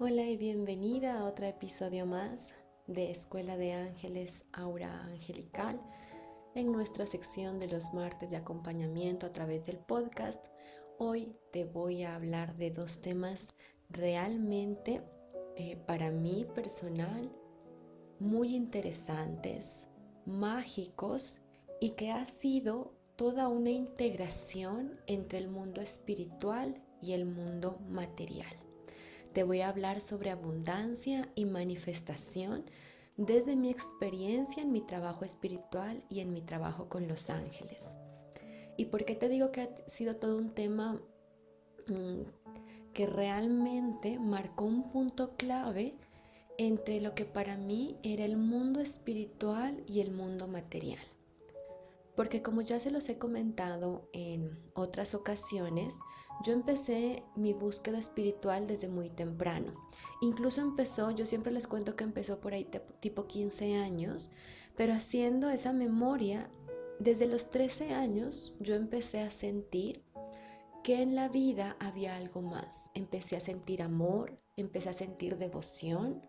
Hola y bienvenida a otro episodio más de Escuela de Ángeles Aura Angelical en nuestra sección de los martes de acompañamiento a través del podcast. Hoy te voy a hablar de dos temas realmente eh, para mí personal muy interesantes, mágicos y que ha sido toda una integración entre el mundo espiritual y el mundo material. Te voy a hablar sobre abundancia y manifestación desde mi experiencia en mi trabajo espiritual y en mi trabajo con los ángeles. ¿Y por qué te digo que ha sido todo un tema mm, que realmente marcó un punto clave entre lo que para mí era el mundo espiritual y el mundo material? Porque como ya se los he comentado en otras ocasiones, yo empecé mi búsqueda espiritual desde muy temprano. Incluso empezó, yo siempre les cuento que empezó por ahí tipo 15 años, pero haciendo esa memoria, desde los 13 años yo empecé a sentir que en la vida había algo más. Empecé a sentir amor, empecé a sentir devoción,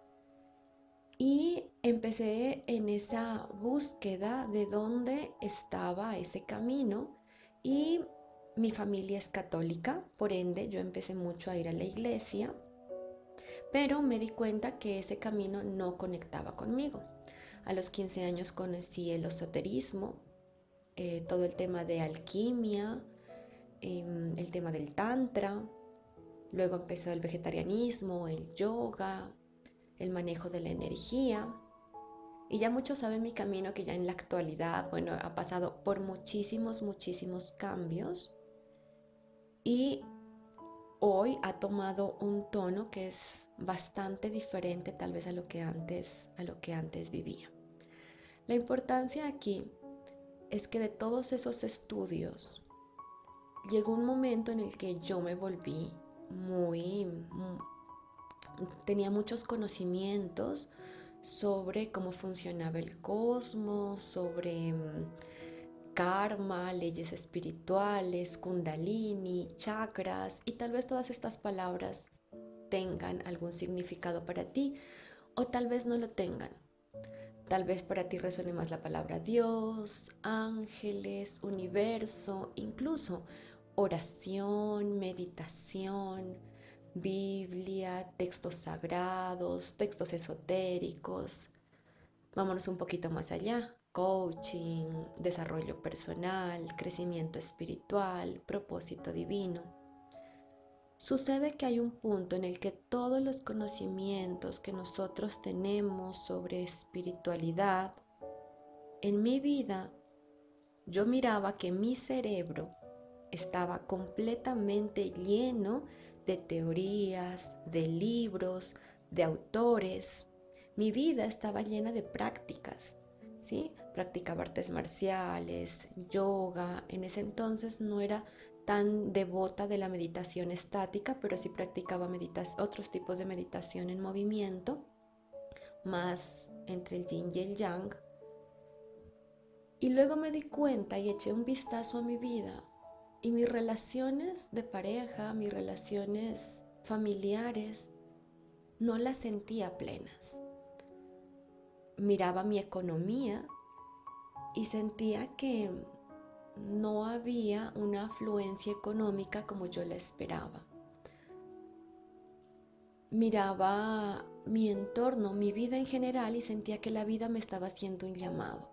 y empecé en esa búsqueda de dónde estaba ese camino y mi familia es católica, por ende yo empecé mucho a ir a la iglesia, pero me di cuenta que ese camino no conectaba conmigo. A los 15 años conocí el esoterismo, eh, todo el tema de alquimia, em, el tema del tantra, luego empezó el vegetarianismo, el yoga, el manejo de la energía. Y ya muchos saben mi camino que ya en la actualidad, bueno, ha pasado por muchísimos, muchísimos cambios. Y hoy ha tomado un tono que es bastante diferente tal vez a lo que antes, a lo que antes vivía. La importancia aquí es que de todos esos estudios llegó un momento en el que yo me volví muy, tenía muchos conocimientos sobre cómo funcionaba el cosmos, sobre mm, karma, leyes espirituales, kundalini, chakras y tal vez todas estas palabras tengan algún significado para ti o tal vez no lo tengan. Tal vez para ti resuene más la palabra Dios, ángeles, universo, incluso oración, meditación, Biblia, textos sagrados, textos esotéricos. Vámonos un poquito más allá. Coaching, desarrollo personal, crecimiento espiritual, propósito divino. Sucede que hay un punto en el que todos los conocimientos que nosotros tenemos sobre espiritualidad, en mi vida, yo miraba que mi cerebro estaba completamente lleno de teorías, de libros, de autores. Mi vida estaba llena de prácticas, ¿sí? Practicaba artes marciales, yoga. En ese entonces no era tan devota de la meditación estática, pero sí practicaba otros tipos de meditación en movimiento, más entre el yin y el yang. Y luego me di cuenta y eché un vistazo a mi vida y mis relaciones de pareja, mis relaciones familiares, no las sentía plenas. Miraba mi economía y sentía que no había una afluencia económica como yo la esperaba. Miraba mi entorno, mi vida en general y sentía que la vida me estaba haciendo un llamado.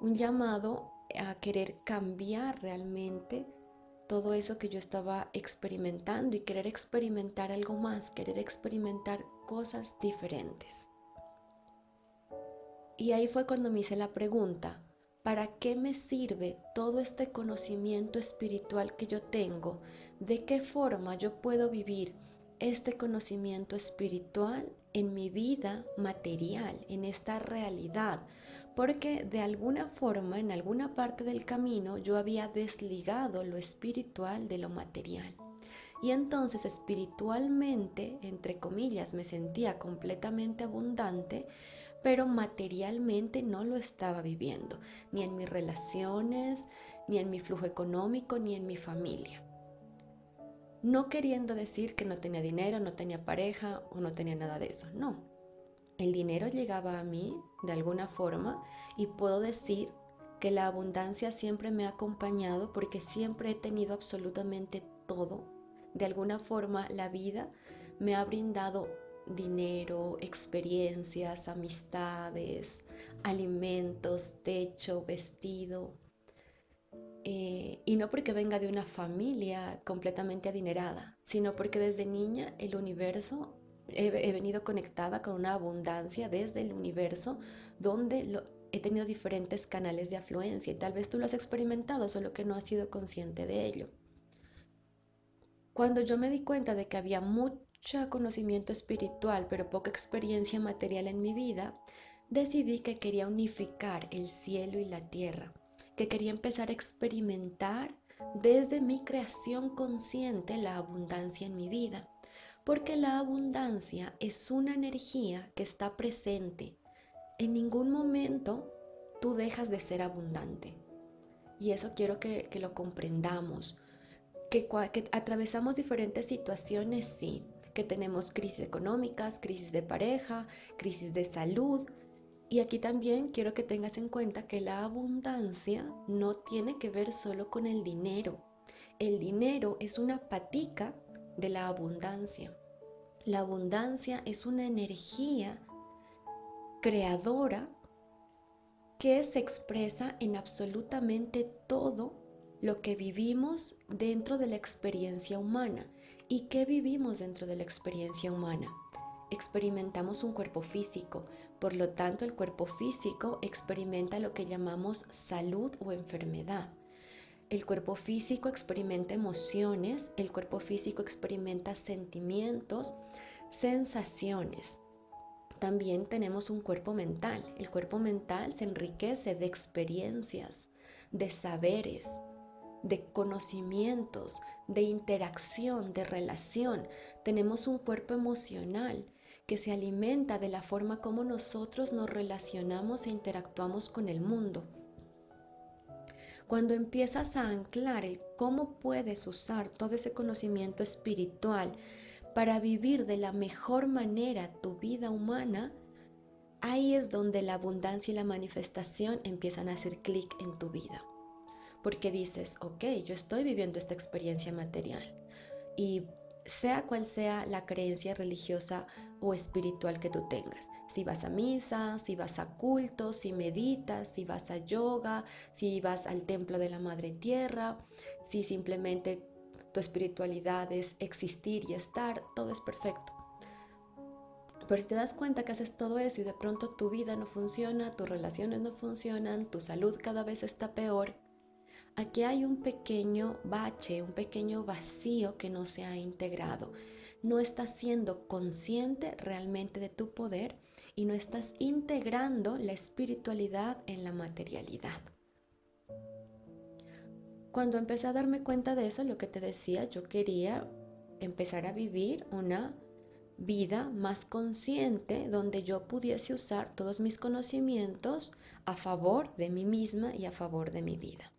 Un llamado a querer cambiar realmente todo eso que yo estaba experimentando y querer experimentar algo más, querer experimentar cosas diferentes. Y ahí fue cuando me hice la pregunta, ¿para qué me sirve todo este conocimiento espiritual que yo tengo? ¿De qué forma yo puedo vivir este conocimiento espiritual en mi vida material, en esta realidad, porque de alguna forma, en alguna parte del camino, yo había desligado lo espiritual de lo material. Y entonces espiritualmente, entre comillas, me sentía completamente abundante, pero materialmente no lo estaba viviendo, ni en mis relaciones, ni en mi flujo económico, ni en mi familia. No queriendo decir que no tenía dinero, no tenía pareja o no tenía nada de eso, no. El dinero llegaba a mí de alguna forma y puedo decir que la abundancia siempre me ha acompañado porque siempre he tenido absolutamente todo. De alguna forma la vida me ha brindado dinero, experiencias, amistades, alimentos, techo, vestido. Eh, y no porque venga de una familia completamente adinerada, sino porque desde niña el universo, he, venido conectada con una abundancia desde el universo donde he tenido diferentes canales de afluencia y tal vez tú lo has experimentado, solo que no has sido consciente de ello. Cuando yo me di cuenta de que había mucho conocimiento espiritual, pero poca experiencia material en mi vida, decidí que quería unificar el cielo y la tierra, que quería empezar a experimentar desde mi creación consciente la abundancia en mi vida, porque la abundancia es una energía que está presente. En ningún momento tú dejas de ser abundante. Y eso quiero que, lo comprendamos. Que, que atravesamos diferentes situaciones, sí, que tenemos crisis económicas, crisis de pareja, crisis de salud. Y aquí también quiero que tengas en cuenta que la abundancia no tiene que ver solo con el dinero. El dinero es una patica de la abundancia. La abundancia es una energía creadora que se expresa en absolutamente todo lo que vivimos dentro de la experiencia humana. ¿Y qué vivimos dentro de la experiencia humana? Experimentamos un cuerpo físico, por lo tanto el cuerpo físico experimenta lo que llamamos salud o enfermedad. El cuerpo físico experimenta emociones, el cuerpo físico experimenta sentimientos, sensaciones. También tenemos un cuerpo mental. El cuerpo mental se enriquece de experiencias, de saberes, de conocimientos, de interacción, de relación. Tenemos un cuerpo emocional que se alimenta de la forma como nosotros nos relacionamos e interactuamos con el mundo. Cuando empiezas a anclar el cómo puedes usar todo ese conocimiento espiritual para vivir de la mejor manera tu vida humana, ahí es donde la abundancia y la manifestación empiezan a hacer clic en tu vida. Porque dices, ok, yo estoy viviendo esta experiencia material. Y sea cual sea la creencia religiosa o espiritual que tú tengas. Si vas a misa, si vas a cultos, si meditas, si vas a yoga, si vas al templo de la Madre Tierra, si simplemente tu espiritualidad es existir y estar, todo es perfecto. Pero si te das cuenta que haces todo eso y de pronto tu vida no funciona, tus relaciones no funcionan, tu salud cada vez está peor, Aquí hay un pequeño bache, un pequeño vacío que no se ha integrado. No estás siendo consciente realmente de tu poder y no estás integrando la espiritualidad en la materialidad. Cuando empecé a darme cuenta de eso, lo que te decía, yo quería empezar a vivir una vida más consciente donde yo pudiese usar todos mis conocimientos a favor de mí misma y a favor de mi vida.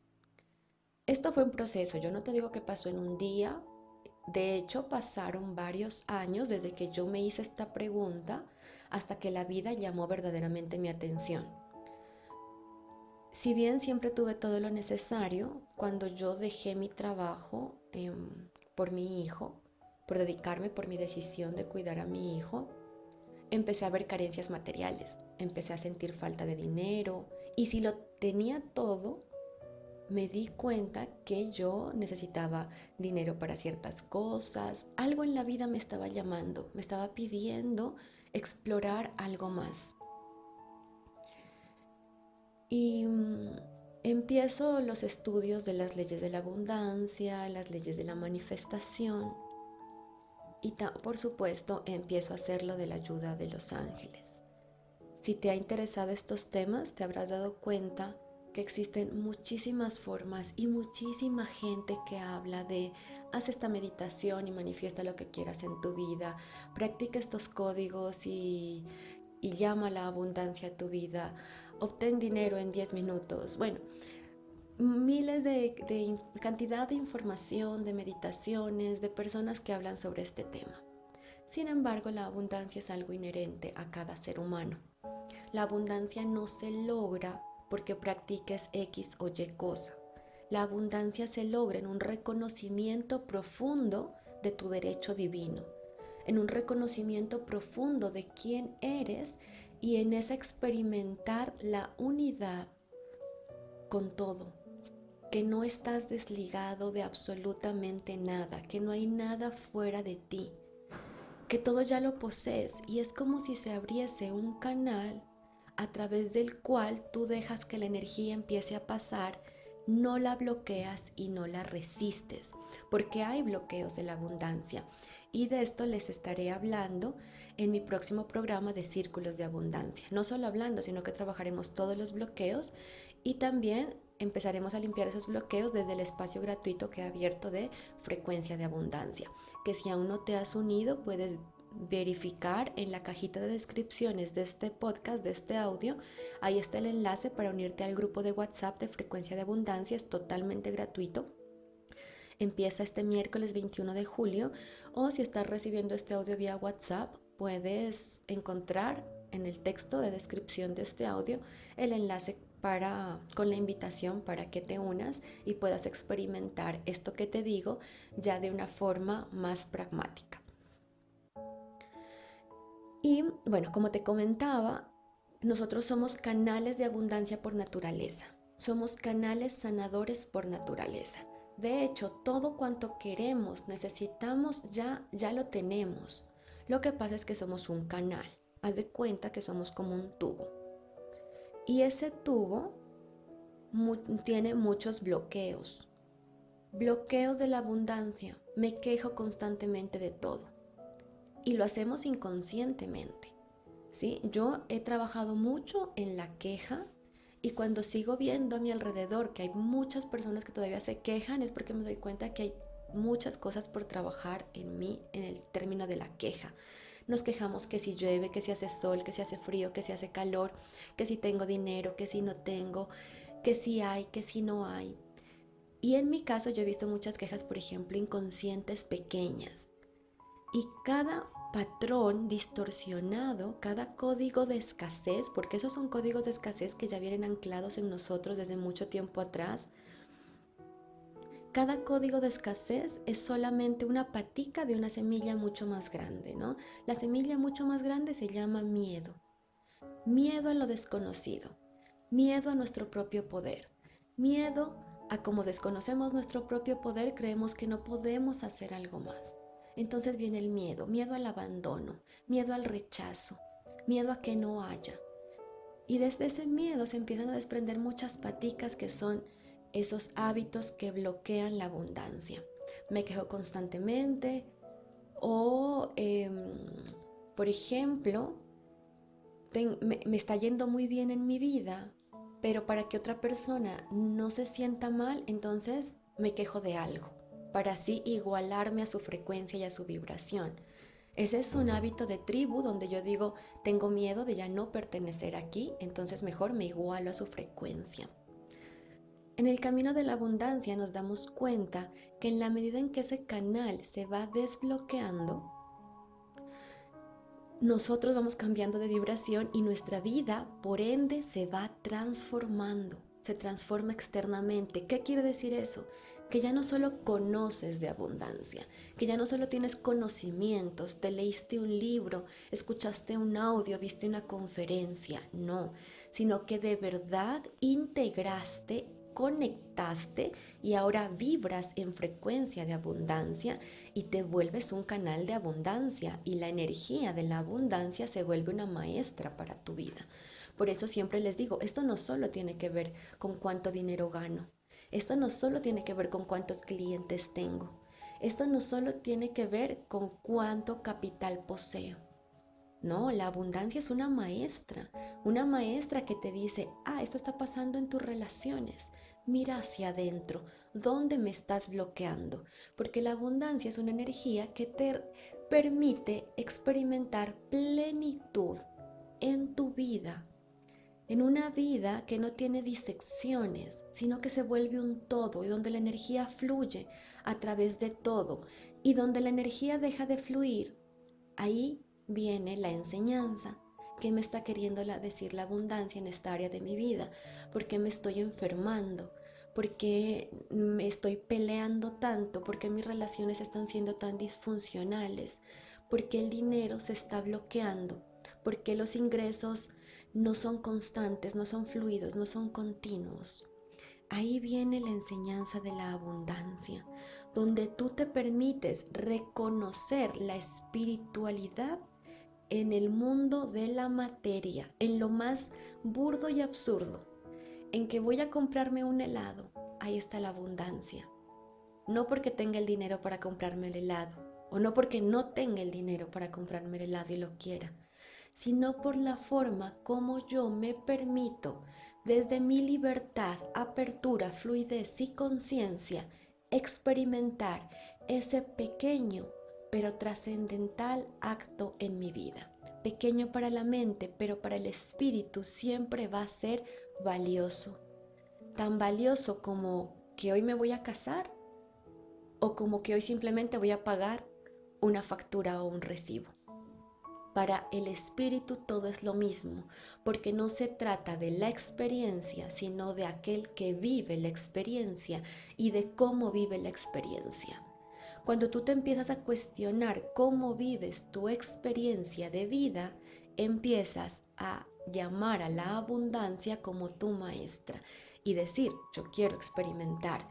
Esto fue un proceso, yo no te digo que pasó en un día, de hecho pasaron varios años desde que yo me hice esta pregunta hasta que la vida llamó verdaderamente mi atención. Si bien siempre tuve todo lo necesario, cuando yo dejé mi trabajo em, por mi hijo, por dedicarme por mi decisión de cuidar a mi hijo, empecé a ver carencias materiales, empecé a sentir falta de dinero y si lo tenía todo, me di cuenta que yo necesitaba dinero para ciertas cosas, algo en la vida me estaba llamando, me estaba pidiendo explorar algo más. Y mm, empiezo los estudios de las leyes de la abundancia, las leyes de la manifestación y por supuesto empiezo a hacerlo de la ayuda de los ángeles. Si te ha interesado estos temas, te habrás dado cuenta que existen muchísimas formas y muchísima gente que habla de haz esta meditación y manifiesta lo que quieras en tu vida, practica estos códigos y, llama la abundancia a tu vida, obtén dinero en 10 minutos. Bueno, miles de, de cantidad de información, de meditaciones, de personas que hablan sobre este tema. Sin embargo, la abundancia es algo inherente a cada ser humano. La abundancia no se logra porque practiques X o Y cosa. La abundancia se logra en un reconocimiento profundo de tu derecho divino, en un reconocimiento profundo de quién eres y en ese experimentar la unidad con todo, que no estás desligado de absolutamente nada, que no hay nada fuera de ti, que todo ya lo posees y es como si se abriese un canal a través del cual tú dejas que la energía empiece a pasar, no la bloqueas y no la resistes, porque hay bloqueos de la abundancia. Y de esto les estaré hablando en mi próximo programa de Círculos de Abundancia. No solo hablando, sino que trabajaremos todos los bloqueos y también empezaremos a limpiar esos bloqueos desde el espacio gratuito que he abierto de frecuencia de abundancia, que si aún no te has unido puedes verificar en la cajita de descripciones de este podcast, de este audio. Ahí está el enlace para unirte al grupo de WhatsApp de Frecuencia de Abundancia. Es totalmente gratuito. Empieza este miércoles 21 de julio o si estás recibiendo este audio vía WhatsApp, puedes encontrar en el texto de descripción de este audio el enlace para, con la invitación para que te unas y puedas experimentar esto que te digo ya de una forma más pragmática. Y bueno, como te comentaba, nosotros somos canales de abundancia por naturaleza. Somos canales sanadores por naturaleza. De hecho, todo cuanto queremos, necesitamos, ya, ya lo tenemos. Lo que pasa es que somos un canal. Haz de cuenta que somos como un tubo. Y ese tubo tiene muchos bloqueos. Bloqueos de la abundancia. Me quejo constantemente de todo y lo hacemos inconscientemente. ¿sí? Yo he trabajado mucho en la queja y cuando sigo viendo a mi alrededor que hay muchas personas que todavía se quejan es porque me doy cuenta que hay muchas cosas por trabajar en mí en el término de la queja. Nos quejamos que si llueve, que si hace sol, que si hace frío, que si hace calor, que si tengo dinero, que si no tengo, que si hay, que si no hay. Y en mi caso yo he visto muchas quejas, por ejemplo, inconscientes pequeñas. Y cada patrón distorsionado, cada código de escasez, porque esos son códigos de escasez que ya vienen anclados en nosotros desde mucho tiempo atrás, cada código de escasez es solamente una patica de una semilla mucho más grande, ¿no? La semilla mucho más grande se llama miedo. Miedo a lo desconocido, miedo a nuestro propio poder, miedo a como desconocemos nuestro propio poder, creemos que no podemos hacer algo más. Entonces viene el miedo, miedo al abandono, miedo al rechazo, miedo a que no haya. Y desde ese miedo se empiezan a desprender muchas paticas que son esos hábitos que bloquean la abundancia. Me quejo constantemente o, em, por ejemplo, me, me está yendo muy bien en mi vida, pero para que otra persona no se sienta mal, entonces me quejo de algo para así igualarme a su frecuencia y a su vibración. Ese es un hábito de tribu donde yo digo, tengo miedo de ya no pertenecer aquí, entonces mejor me igualo a su frecuencia. En el camino de la abundancia nos damos cuenta que en la medida en que ese canal se va desbloqueando, nosotros vamos cambiando de vibración y nuestra vida, por ende, se va transformando, se transforma externamente. ¿Qué quiere decir eso? Que ya no solo conoces de abundancia, que ya no solo tienes conocimientos, te leíste un libro, escuchaste un audio, viste una conferencia, no, sino que de verdad integraste, conectaste y ahora vibras en frecuencia de abundancia y te vuelves un canal de abundancia y la energía de la abundancia se vuelve una maestra para tu vida. Por eso siempre les digo, esto no solo tiene que ver con cuánto dinero gano, esto no solo tiene que ver con cuántos clientes tengo. Esto no solo tiene que ver con cuánto capital poseo. No, la abundancia es una maestra, una maestra que te dice, ah, esto está pasando en tus relaciones. Mira hacia adentro, ¿dónde me estás bloqueando? Porque la abundancia es una energía que te permite experimentar plenitud en tu vida en una vida que no tiene disecciones, sino que se vuelve un todo y donde la energía fluye a través de todo y donde la energía deja de fluir, ahí viene la enseñanza. ¿Qué me está queriendo decir la abundancia en esta área de mi vida? ¿Por qué me estoy enfermando? ¿Por qué me estoy peleando tanto? ¿Por qué mis relaciones están siendo tan disfuncionales? ¿Por qué el dinero se está bloqueando? ¿Por qué los ingresos no son constantes, no son fluidos, no son continuos? Ahí viene la enseñanza de la abundancia, donde tú te permites reconocer la espiritualidad en el mundo de la materia, en lo más burdo y absurdo, en que voy a comprarme un helado, ahí está la abundancia. No porque tenga el dinero para comprarme el helado, o no porque no tenga el dinero para comprarme el helado y lo quiera, sino por la forma como yo me permito, desde mi libertad, apertura, fluidez y conciencia, experimentar ese pequeño pero trascendental acto en mi vida. Pequeño para la mente, pero para el espíritu siempre va a ser valioso. Tan valioso como que hoy me voy a casar o como que hoy simplemente voy a pagar una factura o un recibo. Para el espíritu todo es lo mismo, porque no se trata de la experiencia, sino de aquel que vive la experiencia y de cómo vive la experiencia. Cuando tú te empiezas a cuestionar cómo vives tu experiencia de vida, empiezas a llamar a la abundancia como tu maestra y decir, yo quiero experimentar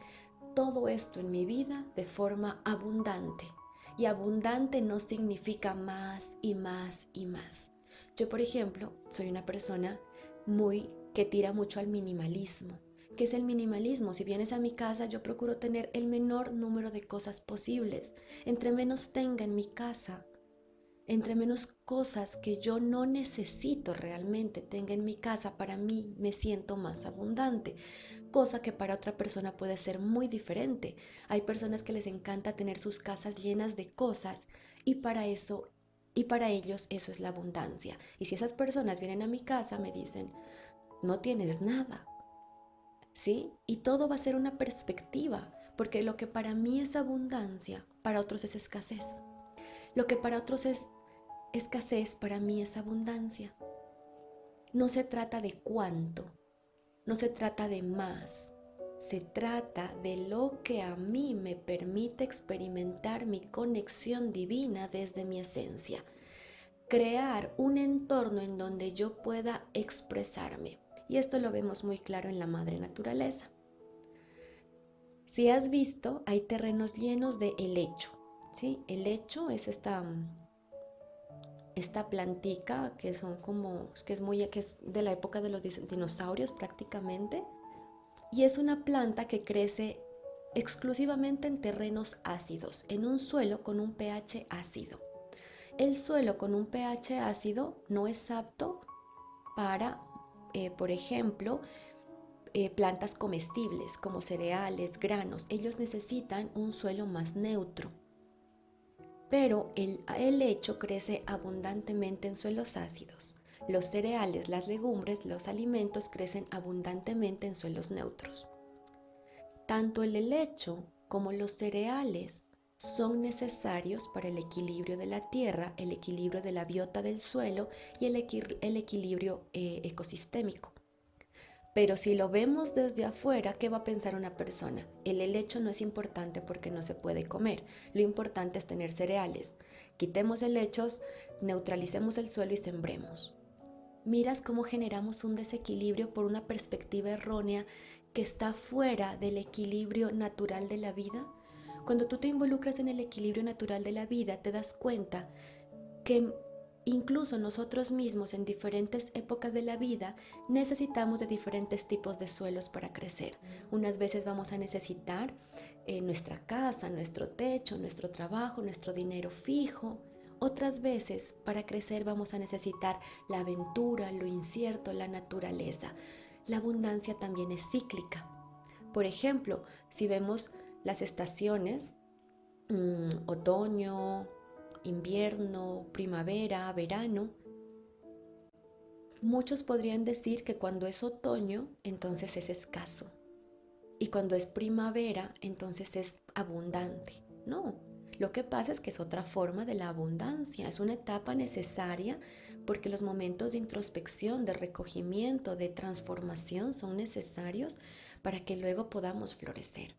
todo esto en mi vida de forma abundante. Y abundante no significa más y más y más. Yo, por ejemplo, soy una persona muy que tira mucho al minimalismo. ¿Qué es el minimalismo? Si vienes a mi casa, yo procuro tener el menor número de cosas posibles. Entre menos tenga en mi casa, entre menos cosas que yo no necesito realmente tenga en mi casa, para mí me siento más abundante, cosa que para otra persona puede ser muy diferente. Hay personas que les encanta tener sus casas llenas de cosas y para eso y para ellos eso es la abundancia. Y si esas personas vienen a mi casa me dicen, "No tienes nada." ¿sí? Y todo va a ser una perspectiva, porque lo que para mí es abundancia, para otros es escasez. Lo que para otros es escasez, para mí es abundancia. No se trata de cuánto, no se trata de más, se trata de lo que a mí me permite experimentar mi conexión divina desde mi esencia. Crear un entorno en donde yo pueda expresarme. Y esto lo vemos muy claro en la madre naturaleza. Si has visto, hay terrenos llenos de helecho. ¿sí? El hecho es esta, esta plantica que son como, que es muy, que es de la época de los dinosaurios prácticamente. Y es una planta que crece exclusivamente en terrenos ácidos, en un suelo con un pH ácido. El suelo con un pH ácido no es apto para eh, por ejemplo, eh, plantas comestibles como cereales, granos. Ellos necesitan un suelo más neutro. Pero el helecho crece abundantemente en suelos ácidos. Los cereales, las legumbres, los alimentos crecen abundantemente en suelos neutros. Tanto el helecho como los cereales son necesarios para el equilibrio de la tierra, el equilibrio de la biota del suelo y el, equilibrio eh, ecosistémico. Pero si lo vemos desde afuera, ¿qué va a pensar una persona? El helecho no es importante porque no se puede comer. Lo importante es tener cereales. Quitemos helechos, neutralicemos el suelo y sembremos. Miras cómo generamos un desequilibrio por una perspectiva errónea que está fuera del equilibrio natural de la vida. Cuando tú te involucras en el equilibrio natural de la vida, te das cuenta que incluso nosotros mismos en diferentes épocas de la vida necesitamos de diferentes tipos de suelos para crecer. Unas veces vamos a necesitar eh, nuestra casa, nuestro techo, nuestro trabajo, nuestro dinero fijo. Otras veces para crecer vamos a necesitar la aventura, lo incierto, la naturaleza. La abundancia también es cíclica. Por ejemplo, si vemos las estaciones, mm, otoño, invierno, primavera, verano, muchos podrían decir que cuando es otoño, entonces es escaso. Y cuando es primavera, entonces es abundante. No, lo que pasa es que es otra forma de la abundancia, es una etapa necesaria porque los momentos de introspección, de recogimiento, de transformación son necesarios para que luego podamos florecer.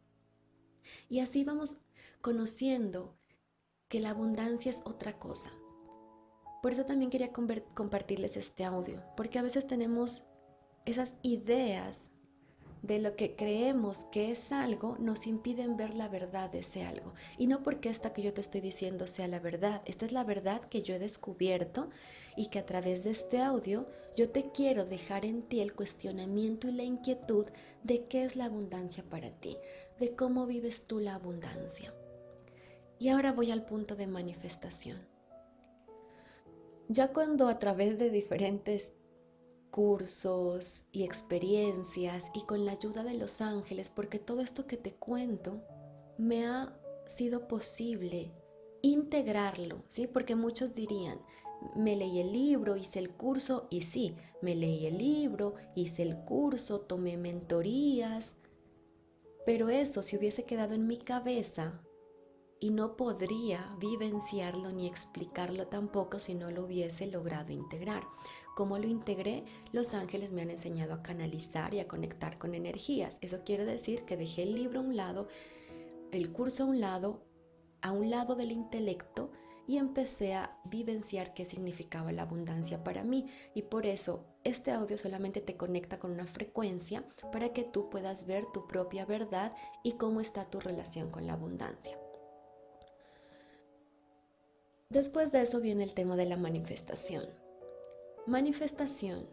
Y así vamos conociendo que la abundancia es otra cosa. Por eso también quería compartirles este audio, porque a veces tenemos esas ideas de lo que creemos que es algo nos impiden ver la verdad de ese algo. Y no porque esta que yo te estoy diciendo sea la verdad, esta es la verdad que yo he descubierto y que a través de este audio yo te quiero dejar en ti el cuestionamiento y la inquietud de qué es la abundancia para ti, de cómo vives tú la abundancia. Y ahora voy al punto de manifestación. Ya cuando a través de diferentes cursos y experiencias y con la ayuda de los ángeles, porque todo esto que te cuento me ha sido posible integrarlo, ¿sí? Porque muchos dirían, me leí el libro, hice el curso y sí, me leí el libro, hice el curso, tomé mentorías, pero eso si hubiese quedado en mi cabeza y no podría vivenciarlo ni explicarlo tampoco si no lo hubiese logrado integrar. Como lo integré, los ángeles me han enseñado a canalizar y a conectar con energías. Eso quiere decir que dejé el libro a un lado, el curso a un lado, a un lado del intelecto y empecé a vivenciar qué significaba la abundancia para mí. Y por eso este audio solamente te conecta con una frecuencia para que tú puedas ver tu propia verdad y cómo está tu relación con la abundancia. Después de eso viene el tema de la manifestación. Manifestación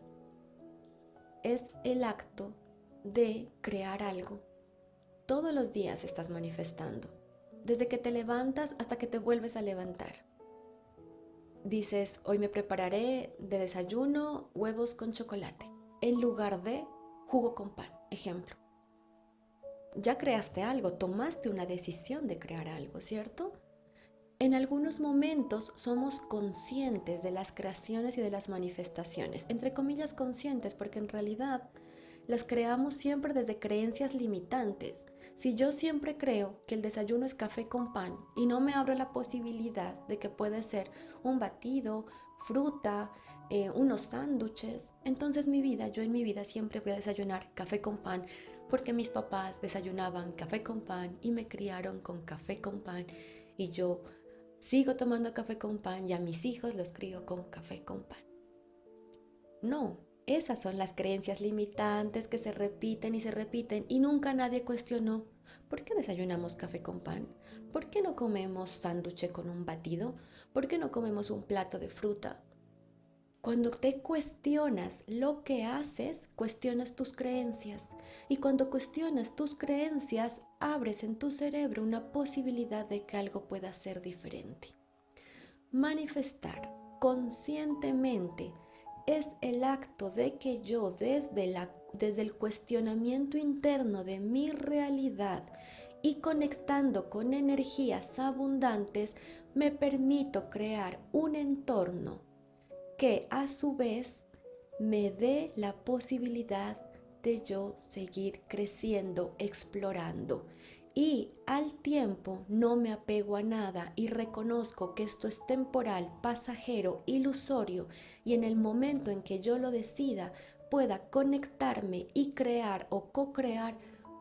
es el acto de crear algo. Todos los días estás manifestando, desde que te levantas hasta que te vuelves a levantar. Dices, hoy me prepararé de desayuno huevos con chocolate, en lugar de jugo con pan, ejemplo. Ya creaste algo, tomaste una decisión de crear algo, ¿cierto? En algunos momentos somos conscientes de las creaciones y de las manifestaciones, entre comillas conscientes, porque en realidad las creamos siempre desde creencias limitantes. Si yo siempre creo que el desayuno es café con pan y no me abro la posibilidad de que puede ser un batido, fruta, eh, unos sándwiches, entonces mi vida, yo en mi vida siempre voy a desayunar café con pan porque mis papás desayunaban café con pan y me criaron con café con pan y yo sigo tomando café con pan y a mis hijos los crío con café con pan. No, esas son las creencias limitantes que se repiten y se repiten y nunca nadie cuestionó. ¿Por qué desayunamos café con pan? ¿Por qué no comemos sándwich con un batido? ¿Por qué no comemos un plato de fruta? Cuando te cuestionas lo que haces, cuestionas tus creencias. Y cuando cuestionas tus creencias, abres en tu cerebro una posibilidad de que algo pueda ser diferente. Manifestar conscientemente es el acto de que yo desde, la, desde el cuestionamiento interno de mi realidad y conectando con energías abundantes, me permito crear un entorno que a su vez me dé la posibilidad de yo seguir creciendo, explorando. Y al tiempo no me apego a nada y reconozco que esto es temporal, pasajero, ilusorio y en el momento en que yo lo decida pueda conectarme y crear o co-crear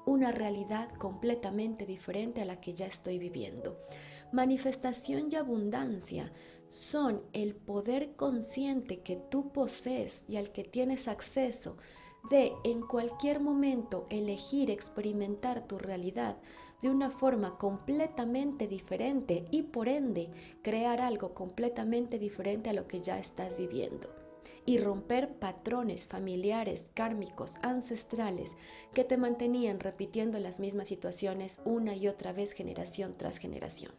una realidad completamente diferente a la que ya estoy viviendo. Manifestación y abundancia son el poder consciente que tú posees y al que tienes acceso de en cualquier momento elegir experimentar tu realidad de una forma completamente diferente y por ende crear algo completamente diferente a lo que ya estás viviendo. Y romper patrones familiares, kármicos, ancestrales que te mantenían repitiendo las mismas situaciones una y otra vez generación tras generación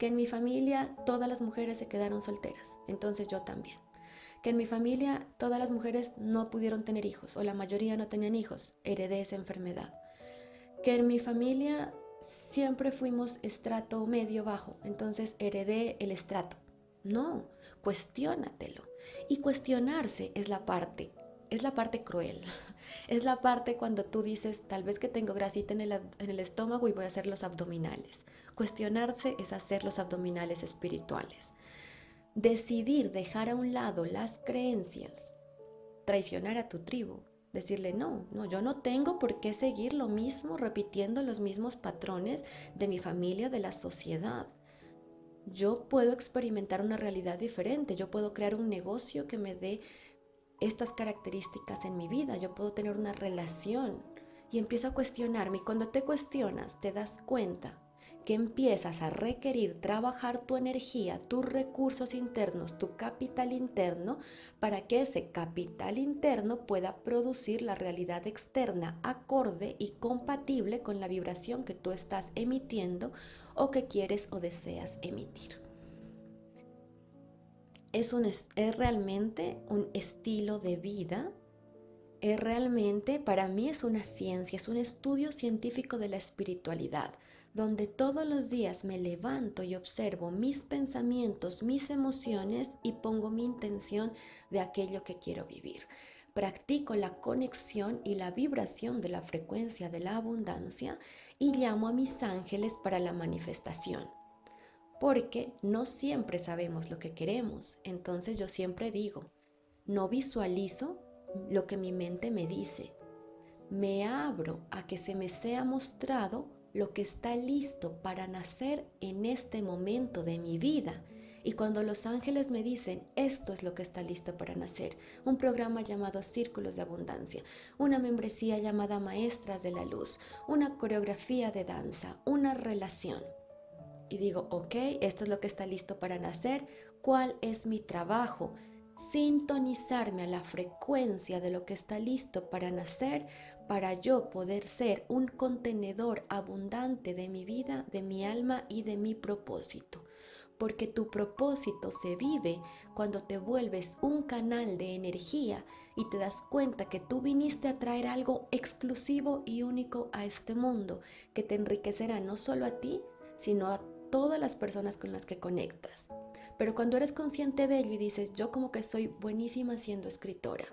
que en mi familia todas las mujeres se quedaron solteras, entonces yo también. Que en mi familia todas las mujeres no pudieron tener hijos o la mayoría no tenían hijos, heredé esa enfermedad. Que en mi familia siempre fuimos estrato medio bajo, entonces heredé el estrato. No, cuestiónatelo. Y cuestionarse es la parte, es la parte cruel. Es la parte cuando tú dices, tal vez que tengo grasita en el, en el estómago y voy a hacer los abdominales. Cuestionarse es hacer los abdominales espirituales. Decidir dejar a un lado las creencias, traicionar a tu tribu, decirle, no, no, yo no tengo por qué seguir lo mismo, repitiendo los mismos patrones de mi familia, de la sociedad. Yo puedo experimentar una realidad diferente, yo puedo crear un negocio que me dé estas características en mi vida, yo puedo tener una relación y empiezo a cuestionarme y cuando te cuestionas te das cuenta que empiezas a requerir trabajar tu energía, tus recursos internos, tu capital interno, para que ese capital interno pueda producir la realidad externa acorde y compatible con la vibración que tú estás emitiendo o que quieres o deseas emitir. Es, un, es realmente un estilo de vida es realmente, para mí es una ciencia, es un estudio científico de la espiritualidad donde todos los días me levanto y observo mis pensamientos, mis emociones y pongo mi intención de aquello que quiero vivir. Practico la conexión y la vibración de la frecuencia de la abundancia y llamo a mis ángeles para la manifestación. Porque no siempre sabemos lo que queremos, entonces yo siempre digo, no visualizo lo que mi mente me dice, me abro a que se me sea mostrado lo que está listo para nacer en este momento de mi vida. Y cuando los ángeles me dicen, esto es lo que está listo para nacer, un programa llamado Círculos de Abundancia, una membresía llamada Maestras de la Luz, una coreografía de danza, una relación. Y digo, ok, esto es lo que está listo para nacer, ¿cuál es mi trabajo? Sintonizarme a la frecuencia de lo que está listo para nacer para yo poder ser un contenedor abundante de mi vida, de mi alma y de mi propósito. Porque tu propósito se vive cuando te vuelves un canal de energía y te das cuenta que tú viniste a traer algo exclusivo y único a este mundo que te enriquecerá no solo a ti, sino a todas las personas con las que conectas. Pero cuando eres consciente de ello y dices, yo como que soy buenísima siendo escritora,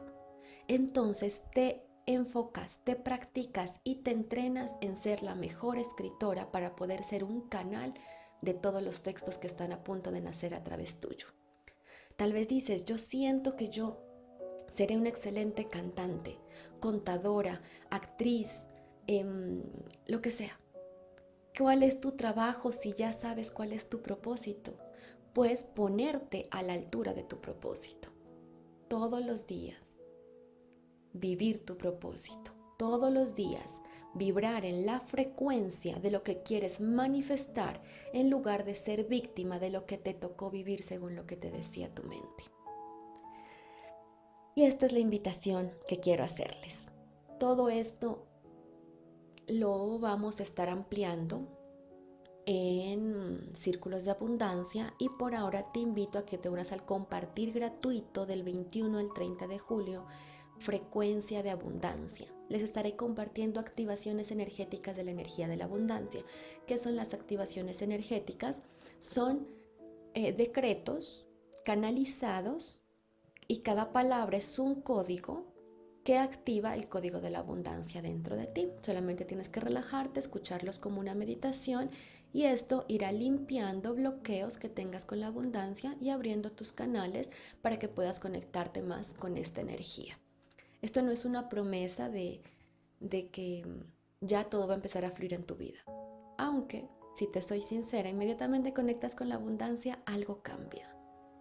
entonces te enfocas, te practicas y te entrenas en ser la mejor escritora para poder ser un canal de todos los textos que están a punto de nacer a través tuyo. Tal vez dices, yo siento que yo seré una excelente cantante, contadora, actriz, em, lo que sea. ¿Cuál es tu trabajo si ya sabes cuál es tu propósito? Pues ponerte a la altura de tu propósito todos los días vivir tu propósito. Todos los días, vibrar en la frecuencia de lo que quieres manifestar en lugar de ser víctima de lo que te tocó vivir según lo que te decía tu mente. Y esta es la invitación que quiero hacerles. Todo esto lo vamos a estar ampliando en círculos de abundancia y por ahora te invito a que te unas al compartir gratuito del 21 al 30 de julio frecuencia de abundancia. Les estaré compartiendo activaciones energéticas de la energía de la abundancia. ¿Qué son las activaciones energéticas? Son eh, decretos canalizados y cada palabra es un código que activa el código de la abundancia dentro de ti. Solamente tienes que relajarte, escucharlos como una meditación y esto irá limpiando bloqueos que tengas con la abundancia y abriendo tus canales para que puedas conectarte más con esta energía. Esto no es una promesa de, de que ya todo va a empezar a fluir en tu vida. Aunque, si te soy sincera, inmediatamente conectas con la abundancia, algo cambia.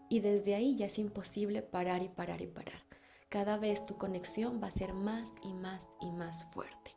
Y desde ahí ya es imposible parar y parar y parar. Cada vez tu conexión va a ser más y más y más fuerte.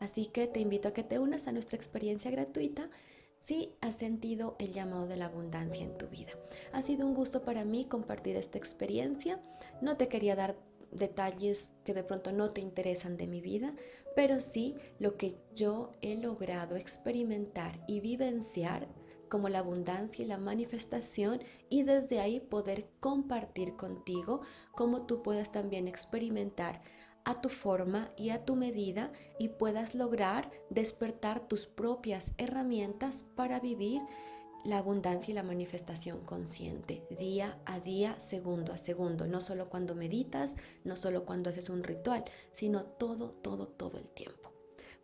Así que te invito a que te unas a nuestra experiencia gratuita si has sentido el llamado de la abundancia en tu vida. Ha sido un gusto para mí compartir esta experiencia. No te quería dar detalles que de pronto no te interesan de mi vida, pero sí lo que yo he logrado experimentar y vivenciar como la abundancia y la manifestación y desde ahí poder compartir contigo cómo tú puedas también experimentar a tu forma y a tu medida y puedas lograr despertar tus propias herramientas para vivir la abundancia y la manifestación consciente, día a día, segundo a segundo, no solo cuando meditas, no solo cuando haces un ritual, sino todo, todo, todo el tiempo.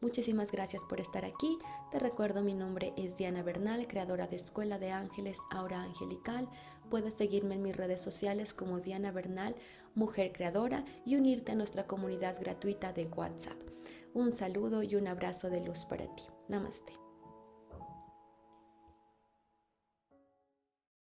Muchísimas gracias por estar aquí. Te recuerdo, mi nombre es Diana Bernal, creadora de Escuela de Ángeles Aura Angelical. Puedes seguirme en mis redes sociales como Diana Bernal, mujer creadora, y unirte a nuestra comunidad gratuita de WhatsApp. Un saludo y un abrazo de luz para ti. Namaste.